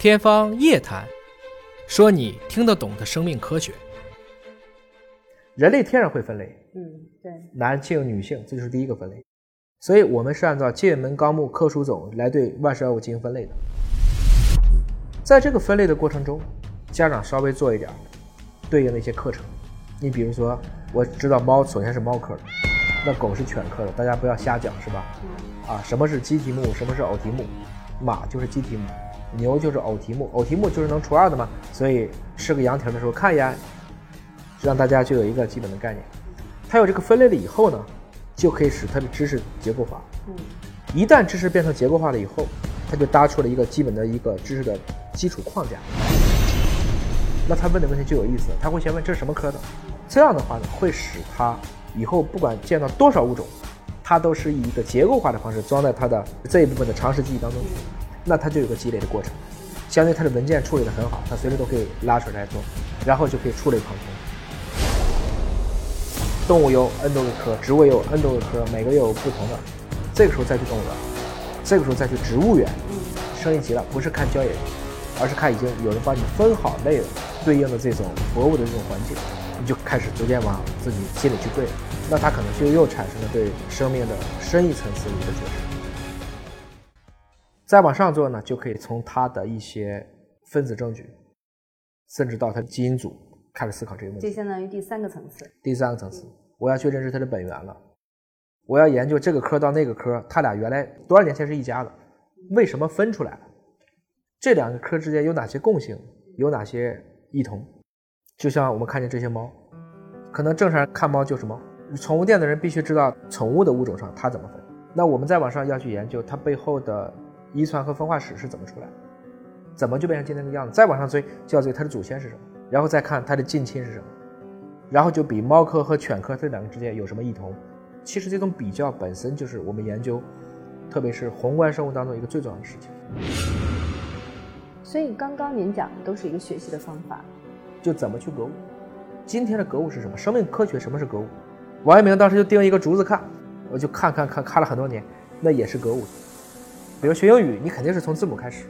天方夜谭，说你听得懂的生命科学。人类天然会分类，嗯，对，男性、女性，这就是第一个分类。所以我们是按照界门纲目科属种来对万事万物进行分类的。在这个分类的过程中，家长稍微做一点对应的一些课程。你比如说，我知道猫首先是猫科的，那狗是犬科的，大家不要瞎讲，是吧？啊，什么是鸡蹄目？什么是偶蹄目？马就是鸡蹄目，牛就是偶蹄目，偶蹄目就是能除二的嘛。所以吃个羊蹄的时候看一眼，让大家就有一个基本的概念。它有这个分类了以后呢，就可以使它的知识结构化。嗯，一旦知识变成结构化了以后，它就搭出了一个基本的一个知识的基础框架。那他问的问题就有意思，他会先问这是什么科的，这样的话呢，会使他以后不管见到多少物种，它都是以一个结构化的方式装在他的这一部分的常识记忆当中，那它就有个积累的过程，相当于它的文件处理的很好，它随时都可以拉出来做，然后就可以触类旁通。动物有 n 多个科，植物也有 n 多个科，每个又有不同的，这个时候再去动物园，这个时候再去植物园，升一级了，不是看郊野，而是看已经有人帮你分好类了。对应的这种博物的这种环境，你就开始逐渐往自己心里去对，那他可能就又产生了对生命的深一层次的一个觉知。再往上做呢，就可以从它的一些分子证据，甚至到它的基因组开始思考这个问题。这相当于第三个层次。第三个层次，我要去认识它的本源了，我要研究这个科到那个科，它俩原来多少年前是一家的，为什么分出来了？这两个科之间有哪些共性？有哪些？异同，就像我们看见这些猫，可能正常人看猫就是猫，宠物店的人必须知道宠物的物种上它怎么分。那我们再往上要去研究它背后的遗传和分化史是怎么出来，怎么就变成今天这个样子？再往上追就要追它的祖先是什么，然后再看它的近亲是什么，然后就比猫科和犬科这两个之间有什么异同。其实这种比较本身就是我们研究，特别是宏观生物当中一个最重要的事情。所以刚刚您讲的都是一个学习的方法，就怎么去格物。今天的格物是什么？生命科学什么是格物？王阳明当时就盯一个竹子看，我就看看看看了很多年，那也是格物。比如学英语，你肯定是从字母开始，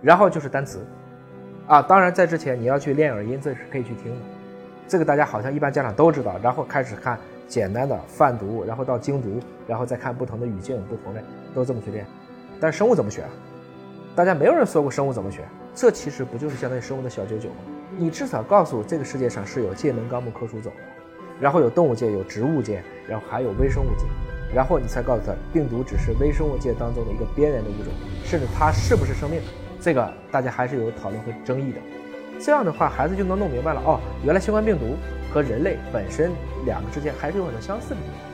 然后就是单词，啊，当然在之前你要去练耳音，这是可以去听的。这个大家好像一般家长都知道，然后开始看简单的泛读，然后到精读，然后再看不同的语境，不同的都这么去练。但是生物怎么学？大家没有人说过生物怎么学。这其实不就是相当于生物的小九九吗？你至少告诉这个世界上是有界门纲目科属种，然后有动物界、有植物界，然后还有微生物界，然后你才告诉他，病毒只是微生物界当中的一个边缘的物种，甚至它是不是生命，这个大家还是有讨论和争议的。这样的话，孩子就能弄明白了哦，原来新冠病毒和人类本身两个之间还是有很多相似的地方。